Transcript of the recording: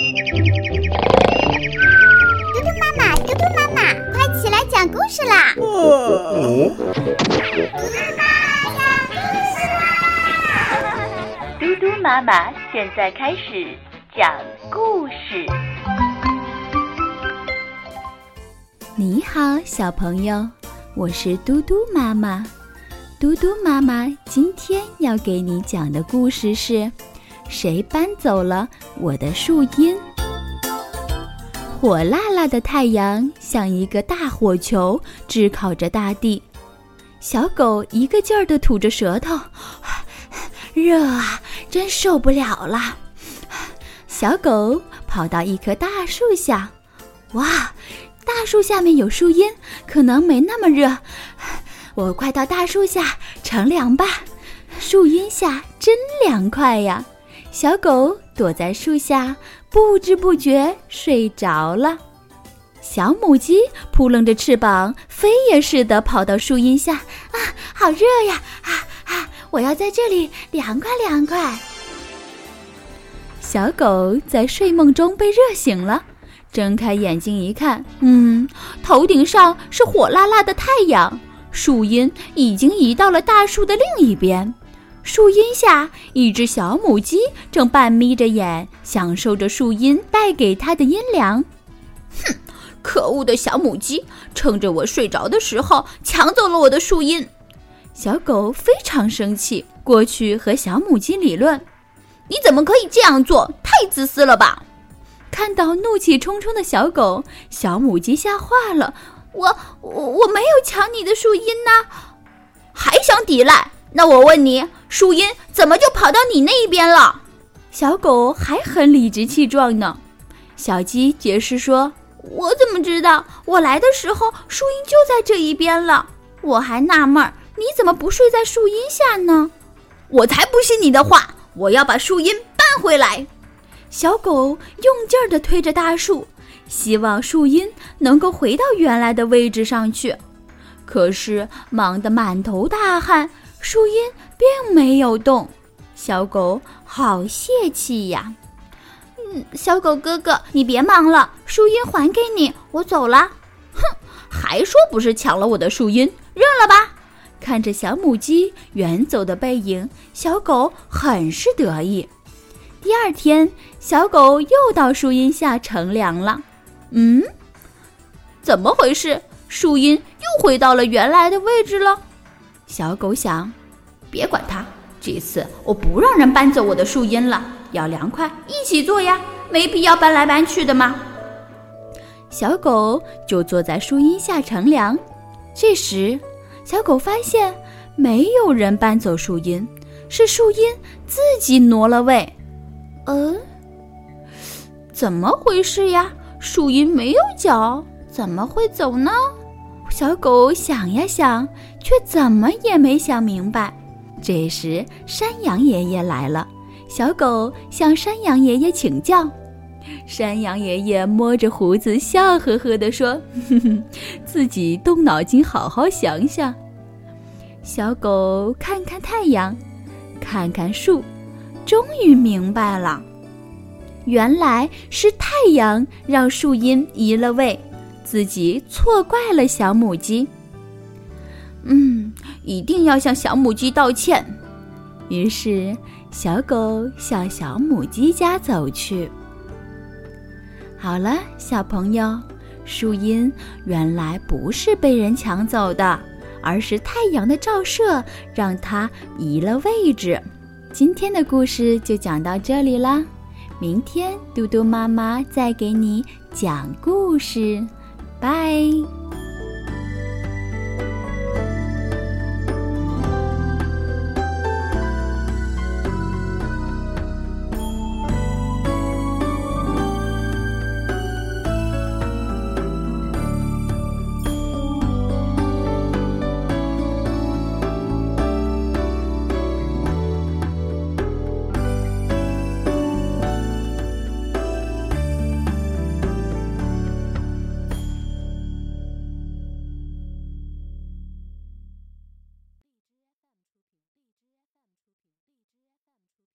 嘟嘟妈妈，嘟嘟妈妈，快起来讲故事啦！嘟嘟妈妈讲故事啦！嘟嘟妈妈现在开始讲故事。你好，小朋友，我是嘟嘟妈妈。嘟嘟妈妈今天要给你讲的故事是：谁搬走了我的树荫？火辣辣的太阳像一个大火球，炙烤着大地。小狗一个劲儿地吐着舌头，热啊，真受不了了。小狗跑到一棵大树下，哇，大树下面有树荫，可能没那么热。我快到大树下乘凉吧，树荫下真凉快呀！小狗躲在树下，不知不觉睡着了。小母鸡扑棱着翅膀，飞也似的跑到树荫下，啊，好热呀！啊啊，我要在这里凉快凉快。小狗在睡梦中被热醒了，睁开眼睛一看，嗯，头顶上是火辣辣的太阳。树荫已经移到了大树的另一边，树荫下，一只小母鸡正半眯着眼，享受着树荫带给它的阴凉。哼，可恶的小母鸡，趁着我睡着的时候抢走了我的树荫！小狗非常生气，过去和小母鸡理论：“你怎么可以这样做？太自私了吧！”看到怒气冲冲的小狗，小母鸡吓坏了。我我我没有抢你的树荫呢，还想抵赖？那我问你，树荫怎么就跑到你那一边了？小狗还很理直气壮呢。小鸡解释说：“我怎么知道？我来的时候树荫就在这一边了。我还纳闷儿，你怎么不睡在树荫下呢？我才不信你的话！我要把树荫搬回来。”小狗用劲儿地推着大树。希望树荫能够回到原来的位置上去，可是忙得满头大汗，树荫并没有动。小狗好泄气呀！嗯，小狗哥哥，你别忙了，树荫还给你，我走了。哼，还说不是抢了我的树荫，认了吧！看着小母鸡远走的背影，小狗很是得意。第二天，小狗又到树荫下乘凉了。嗯，怎么回事？树荫又回到了原来的位置了。小狗想，别管它，这次我不让人搬走我的树荫了。要凉快，一起坐呀，没必要搬来搬去的嘛。小狗就坐在树荫下乘凉。这时，小狗发现没有人搬走树荫，是树荫自己挪了位。嗯，怎么回事呀？树荫没有脚，怎么会走呢？小狗想呀想，却怎么也没想明白。这时，山羊爷爷来了，小狗向山羊爷爷请教。山羊爷爷摸着胡子，笑呵呵地说：“哼哼，自己动脑筋，好好想想。”小狗看看太阳，看看树，终于明白了。原来是太阳让树荫移了位，自己错怪了小母鸡。嗯，一定要向小母鸡道歉。于是，小狗向小母鸡家走去。好了，小朋友，树荫原来不是被人抢走的，而是太阳的照射让它移了位置。今天的故事就讲到这里啦。明天，嘟嘟妈妈再给你讲故事，Bye.